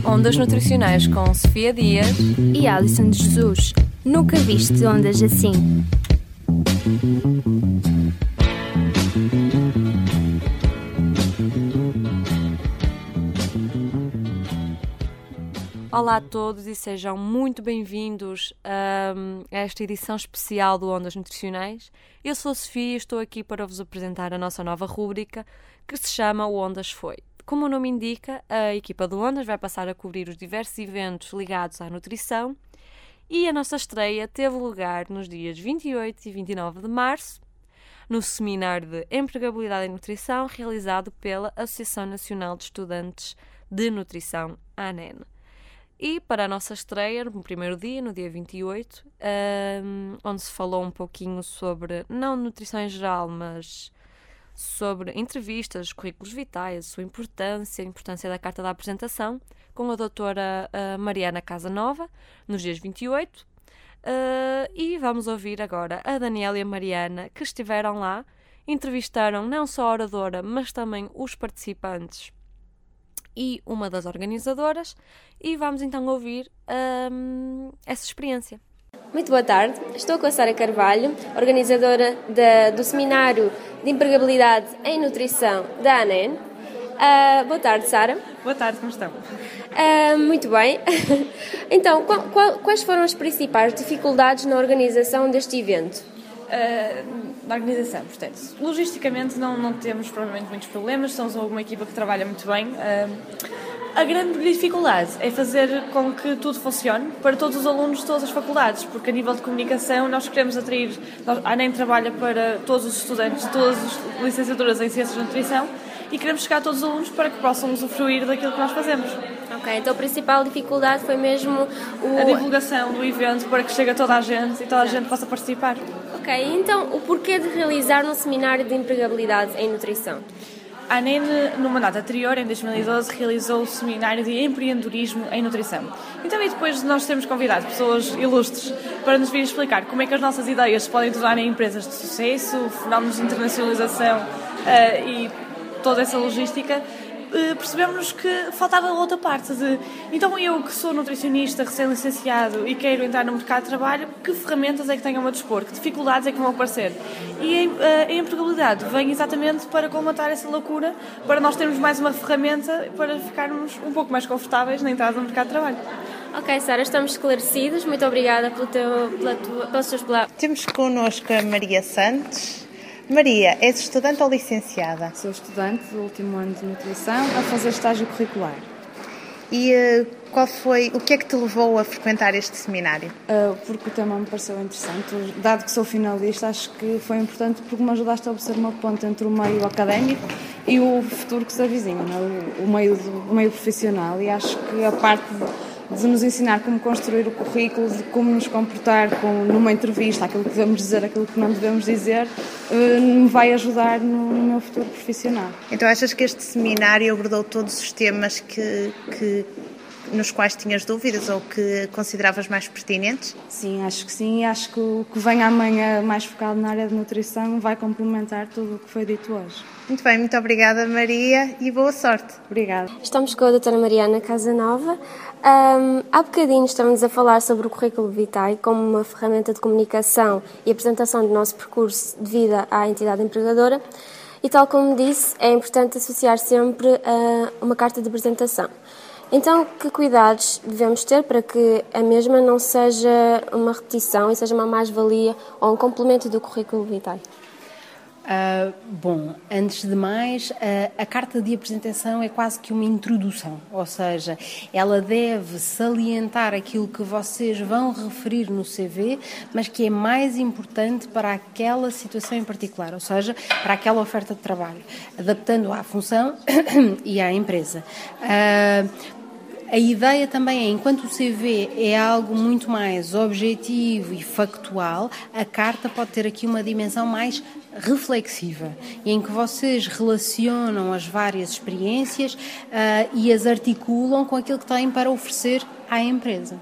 Ondas Nutricionais com Sofia Dias e Alison de Jesus. Nunca viste ondas assim. Olá a todos e sejam muito bem-vindos um, a esta edição especial do Ondas Nutricionais. Eu sou a Sofia e estou aqui para vos apresentar a nossa nova rúbrica que se chama O Ondas Foi. Como o nome indica, a equipa do Ondas vai passar a cobrir os diversos eventos ligados à nutrição e a nossa estreia teve lugar nos dias 28 e 29 de março no Seminário de Empregabilidade em Nutrição realizado pela Associação Nacional de Estudantes de Nutrição, ANEN. E para a nossa estreia, no primeiro dia, no dia 28, um, onde se falou um pouquinho sobre, não nutrição em geral, mas sobre entrevistas, currículos vitais, sua importância, a importância da carta da apresentação, com a doutora uh, Mariana Casanova, nos dias 28. Uh, e vamos ouvir agora a Daniela e a Mariana, que estiveram lá, entrevistaram não só a oradora, mas também os participantes e uma das organizadoras, e vamos então ouvir um, essa experiência. Muito boa tarde, estou com a Sara Carvalho, organizadora da, do Seminário de Empregabilidade em Nutrição da ANEN. Uh, boa tarde, Sara. Boa tarde, como estão? Uh, muito bem. então, qual, qual, quais foram as principais dificuldades na organização deste evento? Uh, na organização, portanto, logisticamente não, não temos provavelmente muitos problemas, somos uma equipa que trabalha muito bem. Uh, a grande dificuldade é fazer com que tudo funcione para todos os alunos de todas as faculdades, porque a nível de comunicação nós queremos atrair, a ANEM trabalha para todos os estudantes todas as licenciaturas em Ciências de Nutrição e queremos chegar a todos os alunos para que possam usufruir daquilo que nós fazemos. Ok, então a principal dificuldade foi mesmo o... a divulgação do evento para que chegue a toda a gente e toda a gente possa participar. Ok, então o porquê de realizar um seminário de empregabilidade em nutrição? A ANEN, no mandato anterior, em 2012, realizou o seminário de empreendedorismo em nutrição. Então, e depois de nós termos convidado pessoas ilustres para nos vir explicar como é que as nossas ideias se podem tornar em empresas de sucesso, fenómenos de internacionalização uh, e toda essa logística, percebemos que faltava outra parte de então eu que sou nutricionista recém-licenciado e quero entrar no mercado de trabalho, que ferramentas é que tenho a meu dispor, que dificuldades é que vão aparecer? E a, a empregabilidade vem exatamente para colmatar essa lacuna, para nós termos mais uma ferramenta para ficarmos um pouco mais confortáveis na entrada no mercado de trabalho. Ok, Sara, estamos esclarecidos. Muito obrigada pelo teu, pela tua, pelas tuas palavras. Temos connosco a Maria Santos. Maria, és estudante ou licenciada? Sou estudante do último ano de nutrição a fazer estágio curricular. E uh, qual foi, o que é que te levou a frequentar este seminário? Uh, porque o tema me pareceu interessante. Dado que sou finalista, acho que foi importante porque me ajudaste a observar uma ponte entre o meio académico e o futuro que se avizinha, é? o, meio, do, o meio profissional. E acho que a parte de nos ensinar como construir o currículo, de como nos comportar com, numa entrevista, aquilo que devemos dizer, aquilo que não devemos dizer, eh, me vai ajudar no, no meu futuro profissional. Então achas que este seminário abordou todos os temas que, que nos quais tinhas dúvidas ou que consideravas mais pertinentes? Sim, acho que sim. Acho que o que vem amanhã mais focado na área de nutrição vai complementar tudo o que foi dito hoje. Muito bem, muito obrigada Maria e boa sorte. Obrigada. Estamos com a doutora Mariana Casanova. Um, há bocadinho estamos a falar sobre o currículo vitae como uma ferramenta de comunicação e apresentação do nosso percurso de vida à entidade empregadora. E tal como disse, é importante associar sempre a uma carta de apresentação. Então, que cuidados devemos ter para que a mesma não seja uma repetição e seja uma mais-valia ou um complemento do currículo vitae? Uh, bom, antes de mais, uh, a carta de apresentação é quase que uma introdução, ou seja, ela deve salientar aquilo que vocês vão referir no CV, mas que é mais importante para aquela situação em particular, ou seja, para aquela oferta de trabalho, adaptando à função e à empresa. Uh, a ideia também é, enquanto o CV é algo muito mais objetivo e factual, a carta pode ter aqui uma dimensão mais reflexiva, em que vocês relacionam as várias experiências uh, e as articulam com aquilo que têm para oferecer à empresa.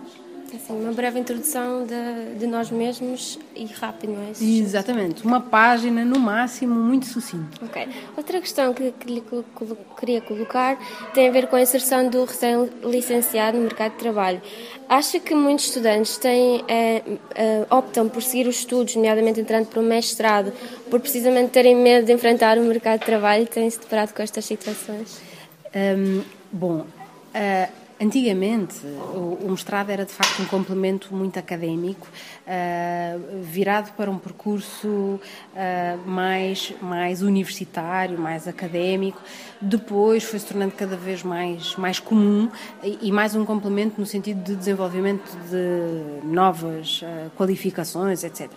Assim, uma breve introdução de, de nós mesmos e rápido, não é? Exatamente, uma página no máximo, muito sucinto. Ok. Outra questão que, que lhe queria colocar tem a ver com a inserção do recém-licenciado no mercado de trabalho. Acha que muitos estudantes têm, eh, eh, optam por seguir os estudos, nomeadamente entrando para o mestrado, por precisamente terem medo de enfrentar o mercado de trabalho e têm-se deparado com estas situações? Um, bom, uh, Antigamente, o, mestrado era de facto um complemento muito académico, uh, virado para um percurso uh, mais, mais universitário, mais académico. Depois foi se tornando cada vez mais, mais comum e, mais um complemento no sentido de desenvolvimento de novas uh, qualificações, etc.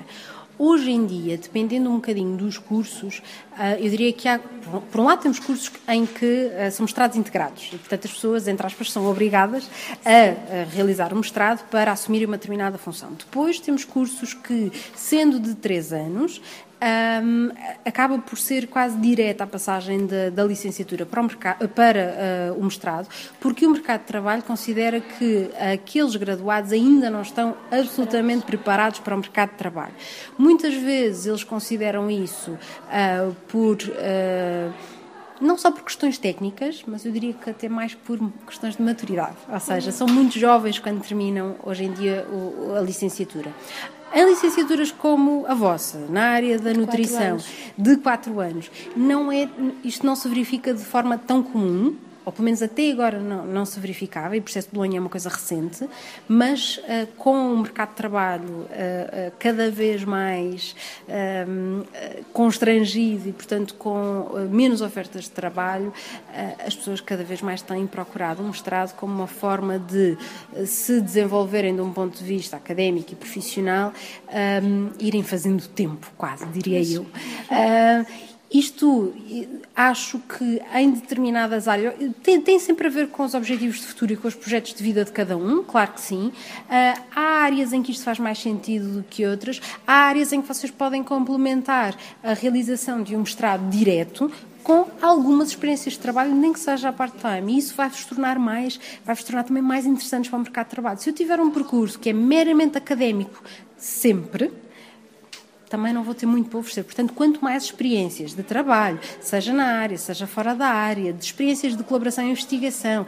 Hoje em dia, dependendo um bocadinho dos cursos, ah, eu diria que há, por um lado, temos cursos em que ah, são mestrados integrados e, portanto, as pessoas, entre aspas, são obrigadas a realizar o mestrado para assumir uma determinada função. Depois temos cursos que, sendo de três anos, um, acaba por ser quase direta a passagem de, da licenciatura para, o, para uh, o mestrado, porque o mercado de trabalho considera que aqueles graduados ainda não estão absolutamente preparados para o mercado de trabalho. Muitas vezes eles consideram isso uh, por. Uh, não só por questões técnicas, mas eu diria que até mais por questões de maturidade. Ou seja, são muito jovens quando terminam hoje em dia a licenciatura. Em licenciaturas como a vossa, na área da nutrição, de quatro anos, não é, isto não se verifica de forma tão comum, ou pelo menos até agora não, não se verificava, e o processo de Bolonha é uma coisa recente, mas uh, com o mercado de trabalho uh, uh, cada vez mais constrangido e, portanto, com menos ofertas de trabalho, as pessoas cada vez mais têm procurado um mestrado como uma forma de se desenvolverem de um ponto de vista académico e profissional, um, irem fazendo tempo, quase, diria eu. Isto acho que em determinadas áreas tem, tem, sempre a ver com os objetivos de futuro e com os projetos de vida de cada um, claro que sim. Uh, há áreas em que isto faz mais sentido do que outras, há áreas em que vocês podem complementar a realização de um mestrado direto com algumas experiências de trabalho, nem que seja a part-time. E isso vai-vos tornar mais, vai-vos tornar também mais interessantes para o mercado de trabalho. Se eu tiver um percurso que é meramente académico sempre, também não vou ter muito para oferecer. Portanto, quanto mais experiências de trabalho, seja na área, seja fora da área, de experiências de colaboração e investigação,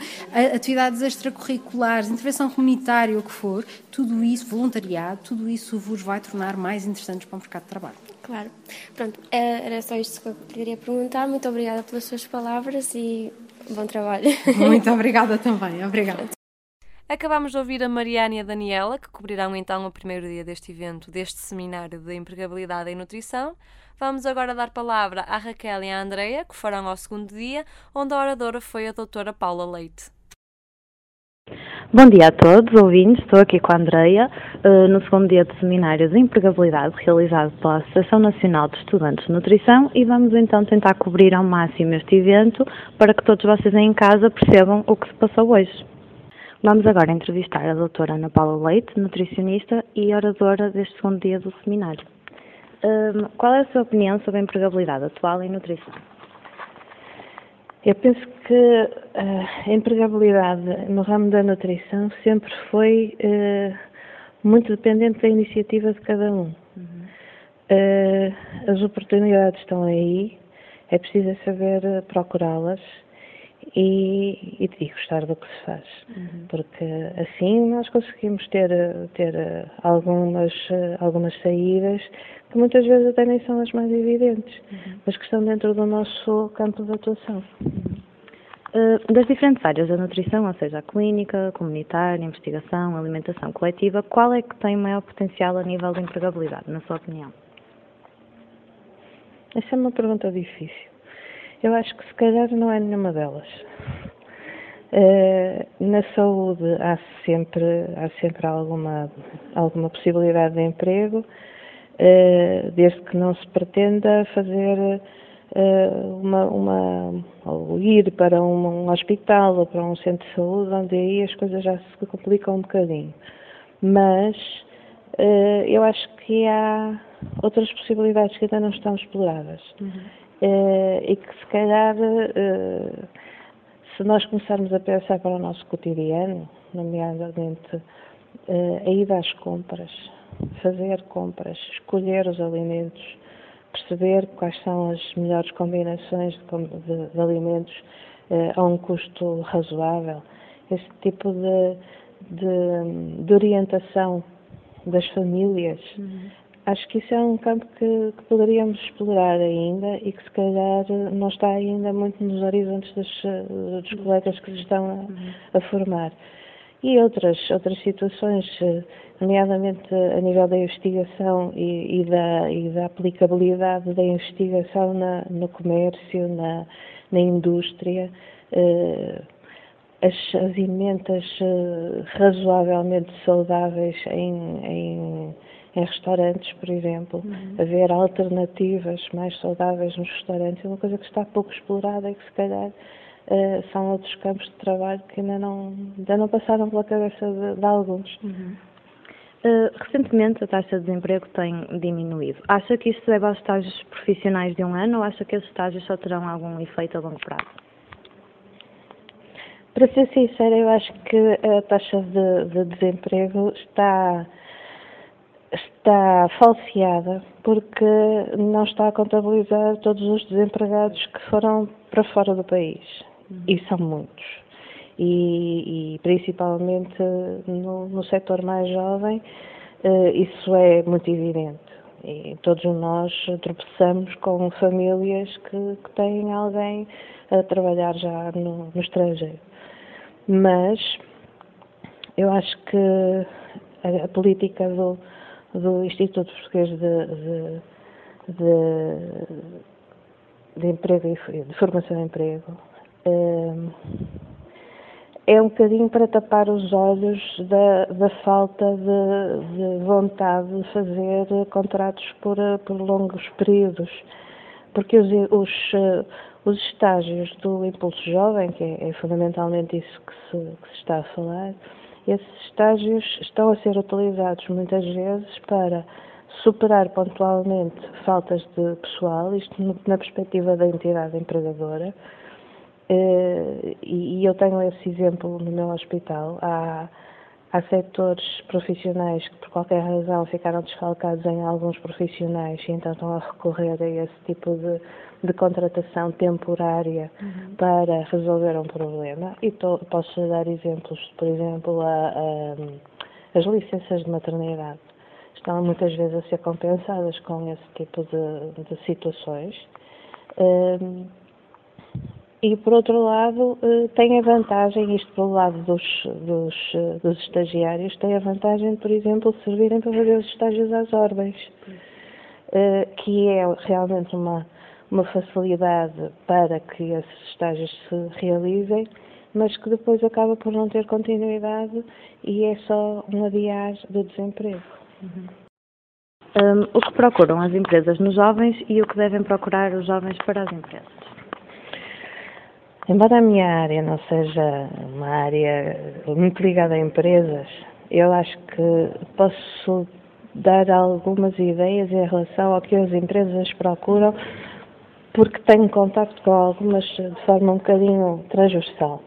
atividades extracurriculares, intervenção comunitária, o que for, tudo isso, voluntariado, tudo isso vos vai tornar mais interessantes para o mercado de trabalho. Claro. Pronto, é, era só isto que eu queria perguntar. Muito obrigada pelas suas palavras e bom trabalho. Muito obrigada também. Obrigada. Acabamos de ouvir a Mariana e a Daniela, que cobrirão então o primeiro dia deste evento, deste seminário de empregabilidade e nutrição. Vamos agora dar palavra à Raquel e à Andreia, que farão ao segundo dia, onde a oradora foi a doutora Paula Leite. Bom dia a todos, ouvintes. Estou aqui com a Andreia, eh, no segundo dia de seminário de empregabilidade realizado pela Associação Nacional de Estudantes de Nutrição e vamos então tentar cobrir ao máximo este evento para que todos vocês em casa percebam o que se passou hoje. Vamos agora entrevistar a doutora Ana Paula Leite, nutricionista e oradora deste segundo dia do seminário. Um, qual é a sua opinião sobre a empregabilidade atual em nutrição? Eu penso que uh, a empregabilidade no ramo da nutrição sempre foi uh, muito dependente da iniciativa de cada um. Uhum. Uh, as oportunidades estão aí, é preciso saber procurá-las e, e, e, gostar do que se faz. Uhum. Porque assim nós conseguimos ter, ter algumas, algumas saídas que muitas vezes até nem são as mais evidentes, uhum. mas que estão dentro do nosso campo de atuação. Uhum. Uh, das diferentes áreas da nutrição, ou seja, a clínica, comunitária, investigação, alimentação coletiva, qual é que tem maior potencial a nível de empregabilidade, na sua opinião? Essa é uma pergunta difícil. Eu acho que se calhar não é nenhuma delas. Uh, na saúde há sempre, há sempre alguma, alguma possibilidade de emprego, uh, desde que não se pretenda fazer uh, uma, uma, ou ir para um, um, hospital ou para um centro de saúde, onde aí as coisas já se complicam um bocadinho. Mas eu acho que há outras possibilidades que ainda não estão exploradas. Uhum. Eh, e que se calhar, eh, se nós começarmos a pensar para o nosso cotidiano, nomeadamente a ida às compras, fazer compras, escolher os alimentos, perceber quais são as melhores combinações de alimentos a um custo razoável. Esse tipo de, de orientação das famílias uhum acho que isso é um campo que, que, poderíamos explorar ainda e que se calhar não está ainda muito nos horizontes dos, dos colegas que se estão a, a, formar. E outras, outras situações, nomeadamente a nível da investigação e, e, da, e da, aplicabilidade da investigação na, no comércio, na, na indústria, eh, as, as emendas eh, razoavelmente saudáveis em, em em restaurantes, por exemplo, uhum. haver alternativas mais saudáveis nos restaurantes é uma coisa que está pouco explorada e que se calhar uh, são outros campos de trabalho que ainda não, ainda não passaram pela cabeça de, de alguns. Uhum. Uh, recentemente a taxa de desemprego tem diminuído. Acha que isso deve aos estágios profissionais de um ano ou acha que esses estágios só terão algum efeito a longo prazo? Para ser sincera, eu acho que a taxa de, de desemprego está está falseada porque não está a contabilizar todos os desempregados que foram para fora do país. Uhum. E são muitos. E, e principalmente no, no setor mais jovem, uh, isso é muito evidente. E todos nós tropeçamos com famílias que, que têm alguém a trabalhar já no, no estrangeiro. Mas eu acho que a, a política do, do Instituto Português de, de, de, de Emprego e de Formação de Emprego. Ehm, é um bocadinho para tapar os olhos da, da falta de, de, vontade de fazer contratos por, por longos períodos, porque os, os, os estágios do Impulso Jovem, que é, é fundamentalmente isso que se, que se está a falar, esses estágios estão a ser utilizados muitas vezes para superar pontualmente faltas de pessoal, isto na perspectiva da entidade empregadora. Eh, e eu tenho esse exemplo no meu hospital. Há, há setores profissionais que, por qualquer razão, ficaram desfalcados em alguns profissionais e então estão a recorrer a esse tipo de de contratação temporária uhum. para resolver um problema. E to, posso dar exemplos, por exemplo, a, a, as licenças de maternidade estão muitas vezes a ser compensadas com esse tipo de, de situações. Um, e por outro lado, eh, tem a vantagem, isto pelo lado dos, dos, dos estagiários, tem a vantagem, por exemplo, de servirem para fazer os estágios às ordens, eh, que é realmente uma, uma facilidade para que esses estágios se realizem, mas que depois acaba por não ter continuidade e é só um adiar do desemprego. Uhum. Um, o que procuram as empresas nos jovens e o que devem procurar os jovens para as empresas? Embora a minha área não seja uma área muito ligada a empresas, eu acho que posso dar algumas ideias em relação ao que as empresas procuram porque tenho contacto com algumas de forma um bocadinho transversal.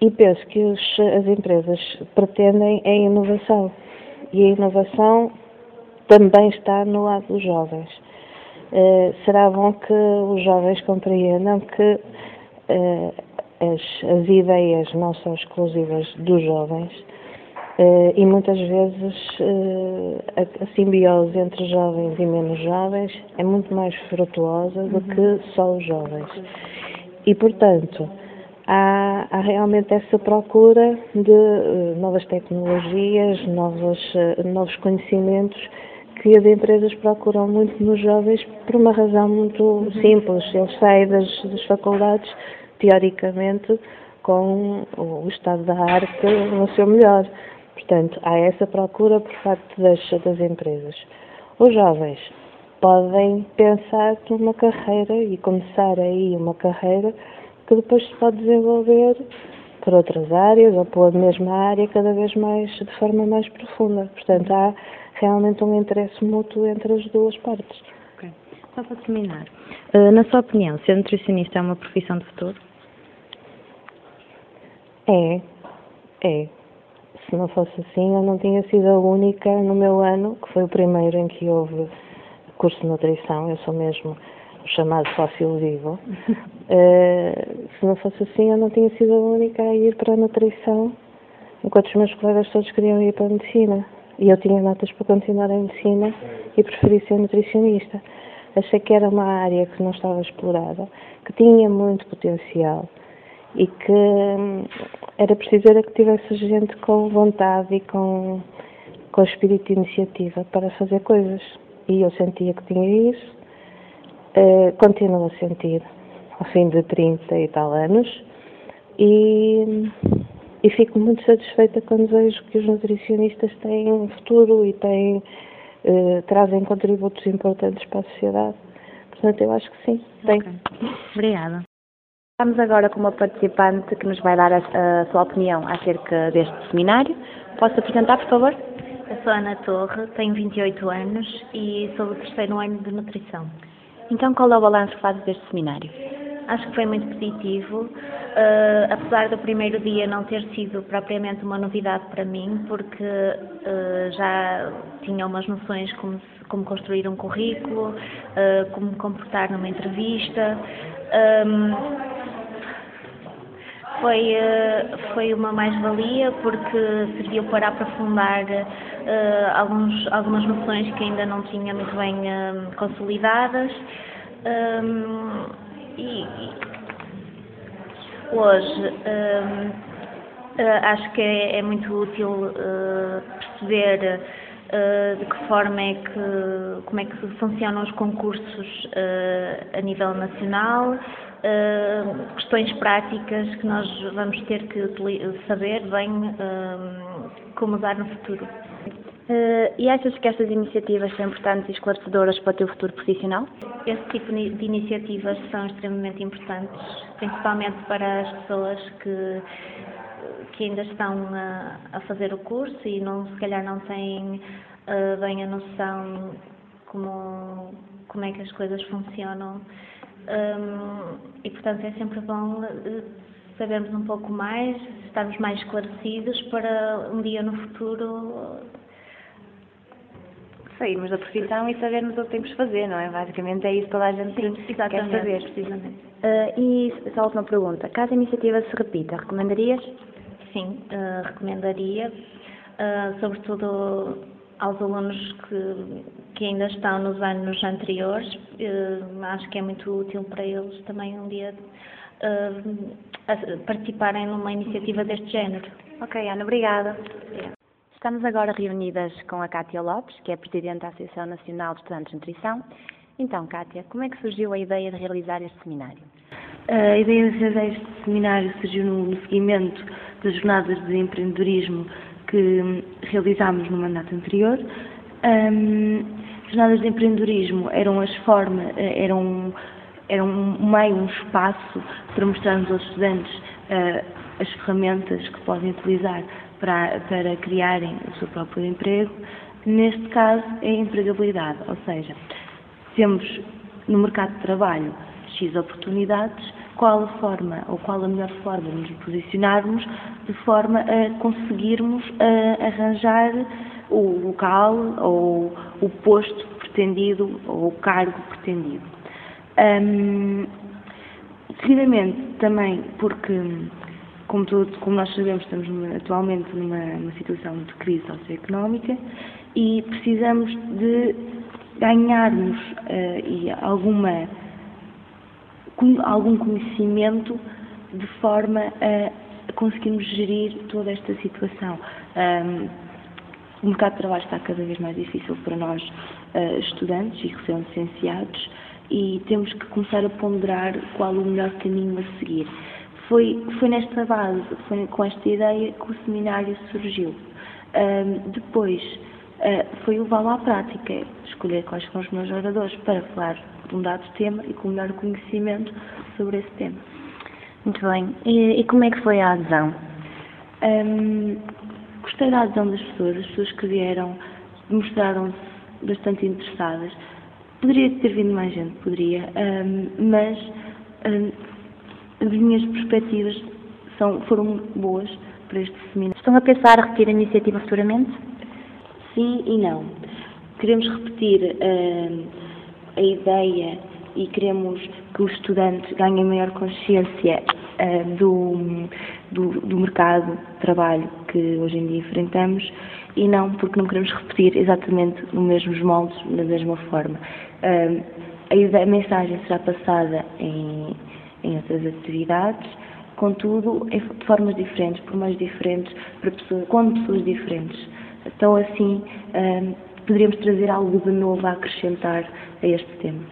E penso que os, as empresas pretendem a inovação. E a inovação também está no lado dos jovens. Uh, será bom que os jovens compreendam que as, as ideias não são exclusivas dos jovens, Uh, e muitas vezes uh, a, a, simbiose entre jovens e menos jovens é muito mais frutuosa do uhum. que só os jovens. E, portanto, há, há realmente essa procura de uh, novas tecnologias, novos, novos conhecimentos que as empresas procuram muito nos jovens por uma razão muito simples. Eles saem das, das faculdades, teoricamente, com o estado da arte no seu melhor Portanto, há essa procura por parte das, das empresas. Os jovens podem pensar numa carreira e começar aí uma carreira que depois se pode desenvolver por outras áreas ou pela mesma área cada vez mais de forma mais profunda. Portanto, há realmente um interesse mútuo entre as duas partes. Ok. Só para terminar, uh, na sua opinião, ser nutricionista é uma profissão de futuro? É, é se não fosse assim, eu não tinha sido a única no meu ano, que foi o primeiro em que houve curso de nutrição, eu sou mesmo chamado fóssil vivo. uh, se não fosse assim, eu não tinha sido a única a ir para a nutrição, enquanto os meus colegas todos queriam ir para a medicina. E eu tinha notas para continuar em medicina e preferi ser nutricionista. Achei que era uma área que não estava explorada, que tinha muito potencial e que hum, era preciso era que tivesse gente com vontade e com, com espírito de iniciativa para fazer coisas. E eu sentia que tinha isso, uh, continuo a sentir ao fim de 30 e tal anos e, e fico muito satisfeita quando vejo que os nutricionistas têm um futuro e têm eh, trazem contributos importantes para a sociedade. Portanto, eu acho que sim, tem. Okay. Obrigada. Estamos agora com uma participante que nos vai dar a, a sua opinião acerca deste seminário. Posso apresentar, por favor? Eu sou Ana Torre, tenho 28 anos e sou do terceiro ano de nutrição. Então, qual é o balanço que fazes deste seminário? Acho que foi muito positivo, uh, apesar do primeiro dia não ter sido propriamente uma novidade para mim, porque uh, já tinha umas noções como, como construir um currículo, uh, como me comportar numa entrevista. Um, foi, foi uma mais-valia porque serviu para aprofundar alguns, algumas noções que ainda não tinha muito bem consolidadas. Um, e, hoje um, uh, acho que é, é muito útil uh, perceber uh, de que forma é que como é que funcionam os concursos a nível nacional, questões práticas que nós vamos ter que saber bem como usar no futuro. Uh, e achas que estas iniciativas são importantes e esclarecedoras para o teu futuro profissional? Esse tipo de iniciativas são extremamente importantes, principalmente para as pessoas que, que ainda estão a, a fazer o curso e não, se calhar não têm uh, bem a noção como, como é que as coisas funcionam. Um, e portanto é sempre bom uh, sabermos um pouco mais, estarmos mais esclarecidos para um dia no futuro sairmos da profissão e sabermos o que temos de fazer, não é? Basicamente é isso que toda a gente Sim, quer saber. Precisamente. Uh, e só a última pergunta. Caso a iniciativa se repita, recomendarias? Sim, uh, recomendaria, uh, sobretudo aos alunos que, que ainda estão nos anos anteriores. acho que é muito útil para eles também um dia participarem numa iniciativa deste género. Ok, Ana, obrigada. Estamos agora reunidas com a Cátia Lopes, que é Presidente da Associação Nacional de Estudantes de Nutrição. Então, Cátia, como é que surgiu a ideia de realizar este seminário? A ideia de realizar este seminário surgiu no, no seguimento das jornadas de empreendedorismo que realizámos no mandato anterior. Um, jornadas de empreendedorismo eram as formas, eram, eram um meio, um espaço para mostrarmos aos estudantes uh, as ferramentas que podem utilizar para, para criarem o seu próprio emprego. Neste caso, é a empregabilidade, ou seja, temos no mercado de trabalho X oportunidades, qual a forma ou qual a melhor forma de nos posicionarmos de forma a conseguirmos a, arranjar o local ou o posto pretendido ou o cargo pretendido. Um, seguidamente, também porque como, tudo, como nós sabemos, estamos numa, atualmente numa, numa situação de crise socioeconómica e precisamos de ganharmos uh, e alguma, algum conhecimento de forma a conseguirmos gerir toda esta situação. Um, o mercado de trabalho está cada vez mais difícil para nós, uh, estudantes e recém-licenciados, e temos que começar a ponderar qual o melhor caminho a seguir. Foi, foi nesta base, foi com esta ideia que o seminário surgiu. Um, depois uh, foi levá-lo à prática, escolher quais foram os meus oradores para falar de um dado tema e com o melhor conhecimento sobre esse tema. Muito bem. E, e como é que foi a adesão? Um, gostei da adesão das pessoas, as pessoas que vieram mostraram-se bastante interessadas. Poderia ter vindo mais gente, poderia, um, mas um, as minhas perspectivas são, foram boas para este seminário. Estão a pensar repetir a iniciativa futuramente? Sim e não. Queremos repetir a ideia e queremos que os estudantes ganhem maior consciência do, do, do, mercado de trabalho que hoje em dia enfrentamos e não porque não queremos repetir exatamente nos mesmos moldes, da mesma forma. A, mensagem será passada em, em outras atividades, contudo, de formas diferentes, por meios diferentes, para pessoas, com pessoas diferentes. Então, assim, poderíamos trazer algo de novo a acrescentar a este tema.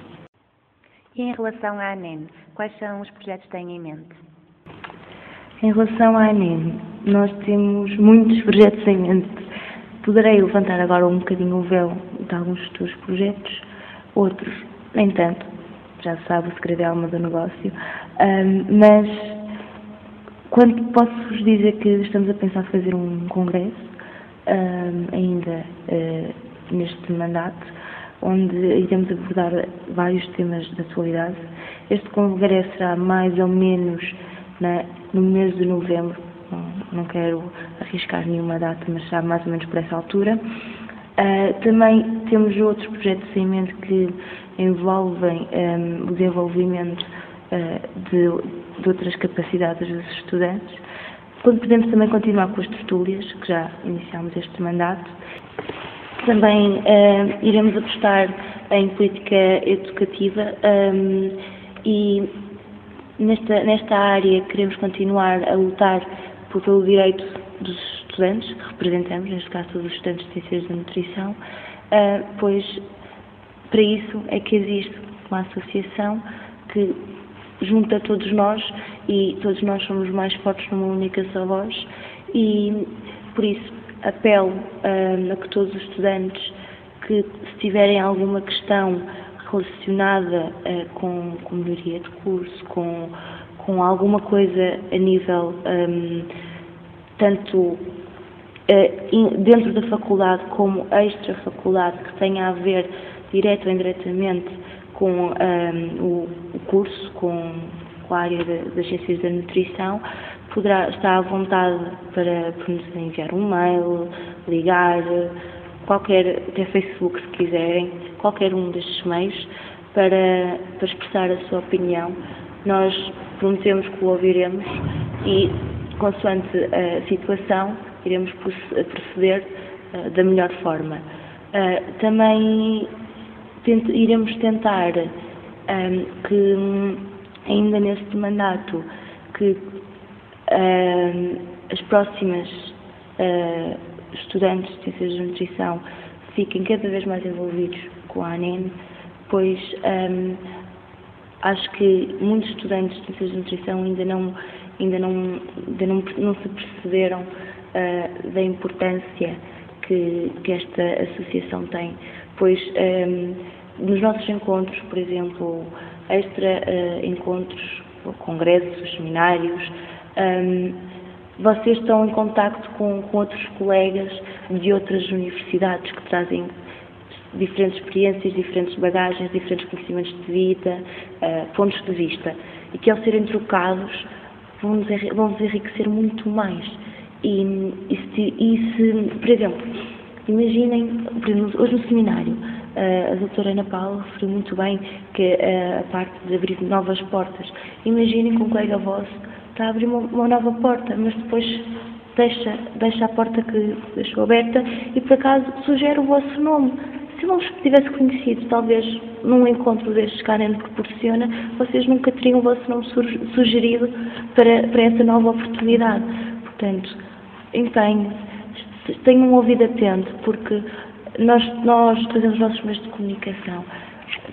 E em relação à ANEM, quais são os projetos que têm em mente? Em relação à ANEM, nós temos muitos projetos em mente. Poderei levantar agora um bocadinho o véu de alguns futuros projetos, outros nem tanto, já sabe o segredo é a alma do negócio, um, mas quando posso-vos dizer que estamos a pensar fazer um congresso, um, ainda uh, neste mandato, onde iremos abordar vários temas da atualidade. Este congresso será mais ou menos no mês de novembro, não, quero arriscar nenhuma data, mas será mais ou menos por essa altura. Uh, também temos outros projetos em mente que envolvem um, o desenvolvimento uh, de, de, outras capacidades dos estudantes. Quando podemos também continuar com as tertúlias, que já iniciámos este mandato, também uh, iremos apostar em política educativa um, e nesta, nesta área queremos continuar a lutar pelo direito dos estudantes, que representamos, neste caso todos os estudantes de Ciências da Nutrição, uh, pois para isso é que existe uma associação que junta todos nós e todos nós somos mais fortes numa única só voz. E por isso apelo uh, a que todos os estudantes que se tiverem alguma questão relacionada uh, com, com melhoria de curso, com, com alguma coisa a nível um, tanto in, dentro da faculdade como extra faculdade que tenha a ver direto ou indiretamente com um, o, curso, com, a área das ciências da nutrição, poderá estar à vontade para, para nos enviar um mail, ligar, qualquer, até Facebook se quiserem, qualquer um destes meios, para, para expressar a sua opinião. Nós prometemos que o ouviremos e, consoante a situação, iremos proceder uh, da melhor forma. Uh, também iremos tentar um, que, ainda neste mandato, que uh, as próximas uh, estudantes de ciências de nutrição fiquem cada vez mais envolvidos com a ANEN, pois um, acho que muitos estudantes de ciências de nutrição ainda não, ainda não, ainda não, não se perceberam uh, da importância que, que esta associação tem, pois um, nos nossos encontros, por exemplo, extra uh, encontros, congressos, seminários, um, vocês estão em contacto com, com outros colegas de outras universidades que trazem diferentes experiências, diferentes bagagens, diferentes conhecimentos de vida, uh, pontos de vista, e que ao serem trocados vão-nos vão enriquecer muito mais. E, e, se, e se, por exemplo, imaginem, hoje no seminário, uh, a doutora Ana Paula referiu muito bem que uh, a parte de abrir novas portas. Imaginem que um colega vosso está a abrir uma, uma nova porta, mas depois deixa, deixa a porta que deixou aberta e por acaso sugere o vosso nome. Se não os tivesse conhecido, talvez num encontro destes que a ANEN proporciona, vocês nunca teriam o vosso nome sugerido para, para essa nova oportunidade. Portanto, empenhe-se, tenham um ouvido atento, porque nós, nós fazemos os nossos meios de comunicação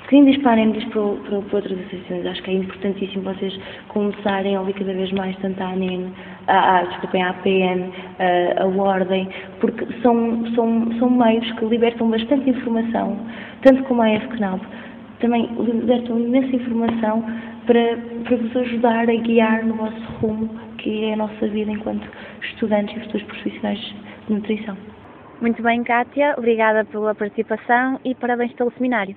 Sim, disparem-nos para, para, para, outras associações. Acho que é importantíssimo vocês começarem a ouvir cada vez mais tanto a ANEN, a, a, desculpem, a APN, a, a Ordem, porque são, são, são meios que libertam bastante informação, tanto como a FCNAB, também libertam imensa informação para, para vos ajudar a guiar no vosso rumo, que é a nossa vida enquanto estudantes e futuros profissionais de nutrição. Muito bem, Kátia, obrigada pela participação e parabéns pelo seminário.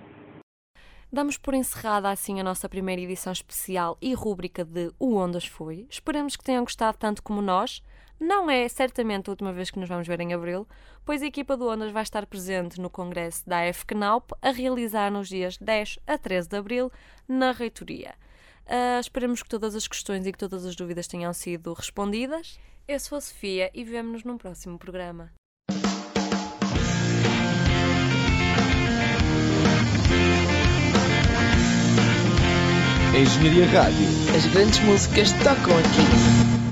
Damos por encerrada assim a nossa primeira edição especial e rúbrica de O Ondas Foi. Esperamos que tenham gostado tanto como nós. Não é certamente a última vez que nos vamos ver em abril, pois a equipa do Ondas vai estar presente no congresso da AFCNAUP a realizar nos dias 10 a 13 de abril na reitoria. Uh, esperamos que todas as questões e que todas as dúvidas tenham sido respondidas. Eu sou a Sofia e vemo-nos num próximo programa. Engenharia Rádio. As grandes músicas tocam aqui.